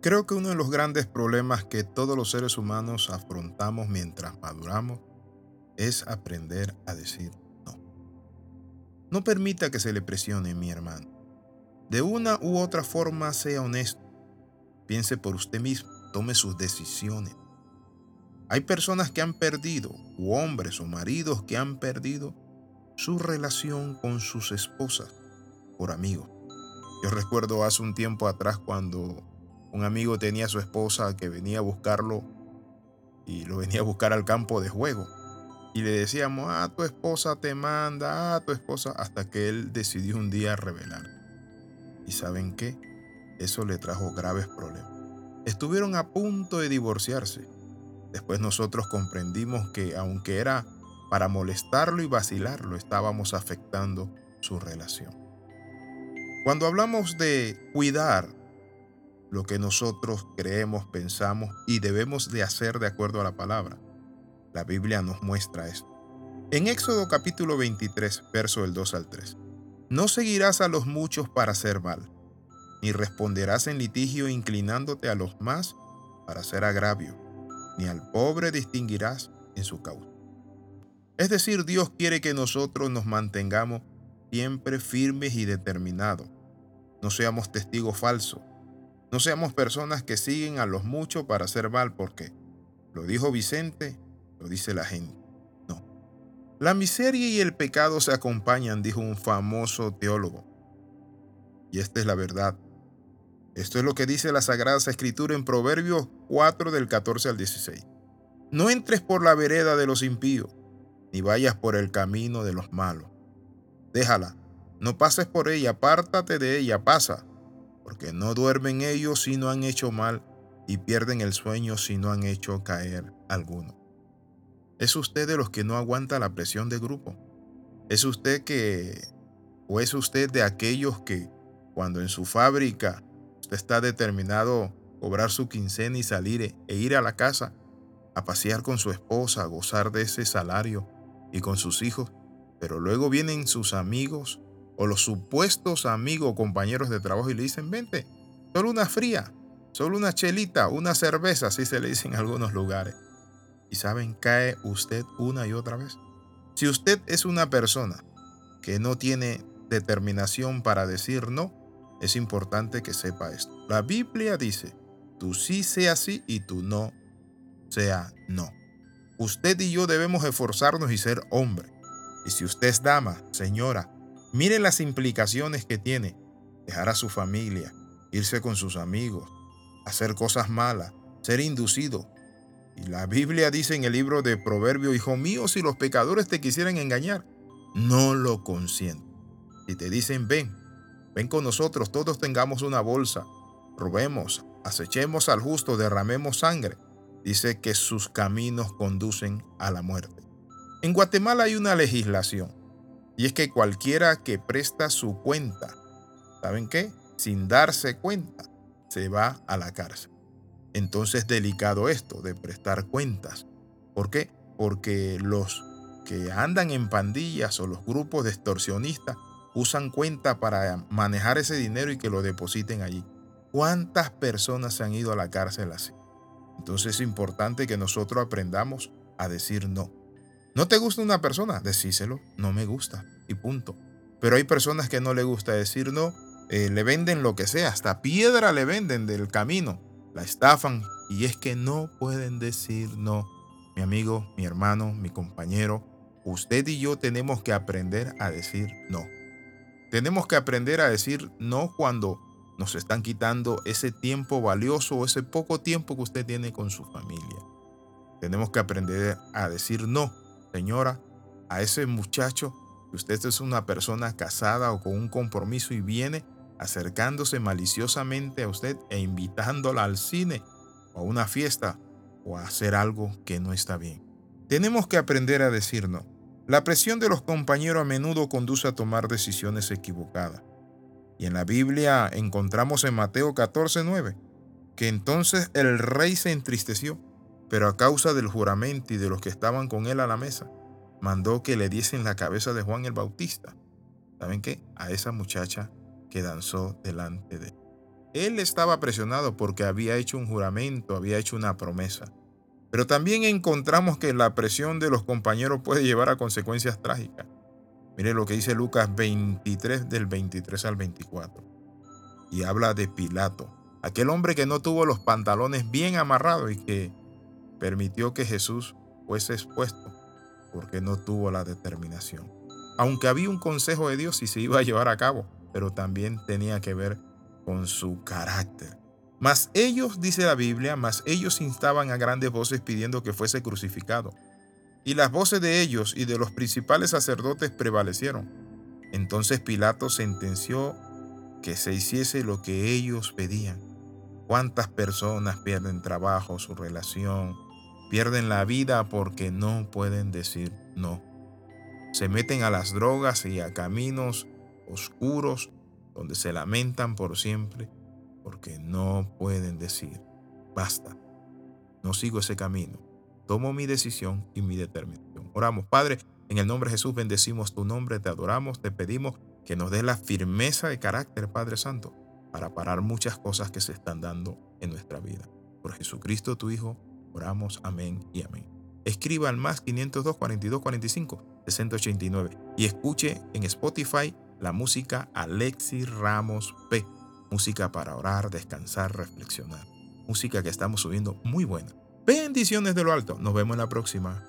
Creo que uno de los grandes problemas que todos los seres humanos afrontamos mientras maduramos es aprender a decir no. No permita que se le presione, mi hermano. De una u otra forma sea honesto. Piense por usted mismo, tome sus decisiones. Hay personas que han perdido, u hombres o maridos que han perdido su relación con sus esposas por amigos. Yo recuerdo hace un tiempo atrás cuando un amigo tenía a su esposa que venía a buscarlo y lo venía a buscar al campo de juego. Y le decíamos, ah, tu esposa te manda, ah, tu esposa, hasta que él decidió un día revelar. ¿Y saben qué? Eso le trajo graves problemas. Estuvieron a punto de divorciarse. Después nosotros comprendimos que aunque era para molestarlo y vacilarlo, estábamos afectando su relación. Cuando hablamos de cuidar lo que nosotros creemos, pensamos y debemos de hacer de acuerdo a la palabra. La Biblia nos muestra esto. En Éxodo capítulo 23, verso del 2 al 3. No seguirás a los muchos para hacer mal, ni responderás en litigio inclinándote a los más para hacer agravio, ni al pobre distinguirás en su causa. Es decir, Dios quiere que nosotros nos mantengamos siempre firmes y determinados. No seamos testigos falsos, no seamos personas que siguen a los muchos para hacer mal porque lo dijo Vicente, lo dice la gente. No. La miseria y el pecado se acompañan, dijo un famoso teólogo. Y esta es la verdad. Esto es lo que dice la Sagrada Escritura en Proverbios 4 del 14 al 16. No entres por la vereda de los impíos, ni vayas por el camino de los malos. Déjala, no pases por ella, apártate de ella, pasa porque no duermen ellos si no han hecho mal y pierden el sueño si no han hecho caer alguno. ¿Es usted de los que no aguanta la presión de grupo? ¿Es usted que o es usted de aquellos que cuando en su fábrica usted está determinado cobrar su quincena y salir e ir a la casa a pasear con su esposa, a gozar de ese salario y con sus hijos, pero luego vienen sus amigos o los supuestos amigos o compañeros de trabajo y le dicen, vente, solo una fría, solo una chelita, una cerveza, así se le dice en algunos lugares. Y saben, cae usted una y otra vez. Si usted es una persona que no tiene determinación para decir no, es importante que sepa esto. La Biblia dice, tú sí sea sí y tú no sea no. Usted y yo debemos esforzarnos y ser hombre. Y si usted es dama, señora, Miren las implicaciones que tiene dejar a su familia, irse con sus amigos, hacer cosas malas, ser inducido. Y la Biblia dice en el libro de Proverbios, hijo mío, si los pecadores te quisieran engañar, no lo consienten. Si te dicen, ven, ven con nosotros, todos tengamos una bolsa, robemos, acechemos al justo, derramemos sangre, dice que sus caminos conducen a la muerte. En Guatemala hay una legislación y es que cualquiera que presta su cuenta, ¿saben qué? Sin darse cuenta, se va a la cárcel. Entonces delicado esto de prestar cuentas. ¿Por qué? Porque los que andan en pandillas o los grupos de extorsionistas usan cuenta para manejar ese dinero y que lo depositen allí. ¿Cuántas personas se han ido a la cárcel así? Entonces es importante que nosotros aprendamos a decir no. ¿No te gusta una persona? Decíselo, no me gusta y punto. Pero hay personas que no le gusta decir no, eh, le venden lo que sea, hasta piedra le venden del camino, la estafan y es que no pueden decir no. Mi amigo, mi hermano, mi compañero, usted y yo tenemos que aprender a decir no. Tenemos que aprender a decir no cuando nos están quitando ese tiempo valioso ese poco tiempo que usted tiene con su familia. Tenemos que aprender a decir no señora, a ese muchacho, que usted es una persona casada o con un compromiso y viene acercándose maliciosamente a usted e invitándola al cine o a una fiesta o a hacer algo que no está bien. Tenemos que aprender a decir no. La presión de los compañeros a menudo conduce a tomar decisiones equivocadas. Y en la Biblia encontramos en Mateo 14:9 que entonces el rey se entristeció pero a causa del juramento y de los que estaban con él a la mesa, mandó que le diesen la cabeza de Juan el Bautista. ¿Saben qué? A esa muchacha que danzó delante de él. Él estaba presionado porque había hecho un juramento, había hecho una promesa. Pero también encontramos que la presión de los compañeros puede llevar a consecuencias trágicas. Mire lo que dice Lucas 23 del 23 al 24. Y habla de Pilato, aquel hombre que no tuvo los pantalones bien amarrados y que permitió que Jesús fuese expuesto porque no tuvo la determinación. Aunque había un consejo de Dios y se iba a llevar a cabo, pero también tenía que ver con su carácter. Mas ellos, dice la Biblia, mas ellos instaban a grandes voces pidiendo que fuese crucificado. Y las voces de ellos y de los principales sacerdotes prevalecieron. Entonces Pilato sentenció que se hiciese lo que ellos pedían. ¿Cuántas personas pierden trabajo, su relación, pierden la vida porque no pueden decir no? Se meten a las drogas y a caminos oscuros donde se lamentan por siempre porque no pueden decir, basta, no sigo ese camino, tomo mi decisión y mi determinación. Oramos, Padre, en el nombre de Jesús bendecimos tu nombre, te adoramos, te pedimos que nos dé la firmeza de carácter, Padre Santo, para parar muchas cosas que se están dando en nuestra vida. Por Jesucristo tu Hijo, oramos, amén y amén. Escriba al más 502 42 45 689 y escuche en Spotify la música Alexis Ramos P. Música para orar, descansar, reflexionar. Música que estamos subiendo muy buena. Bendiciones de lo alto. Nos vemos en la próxima.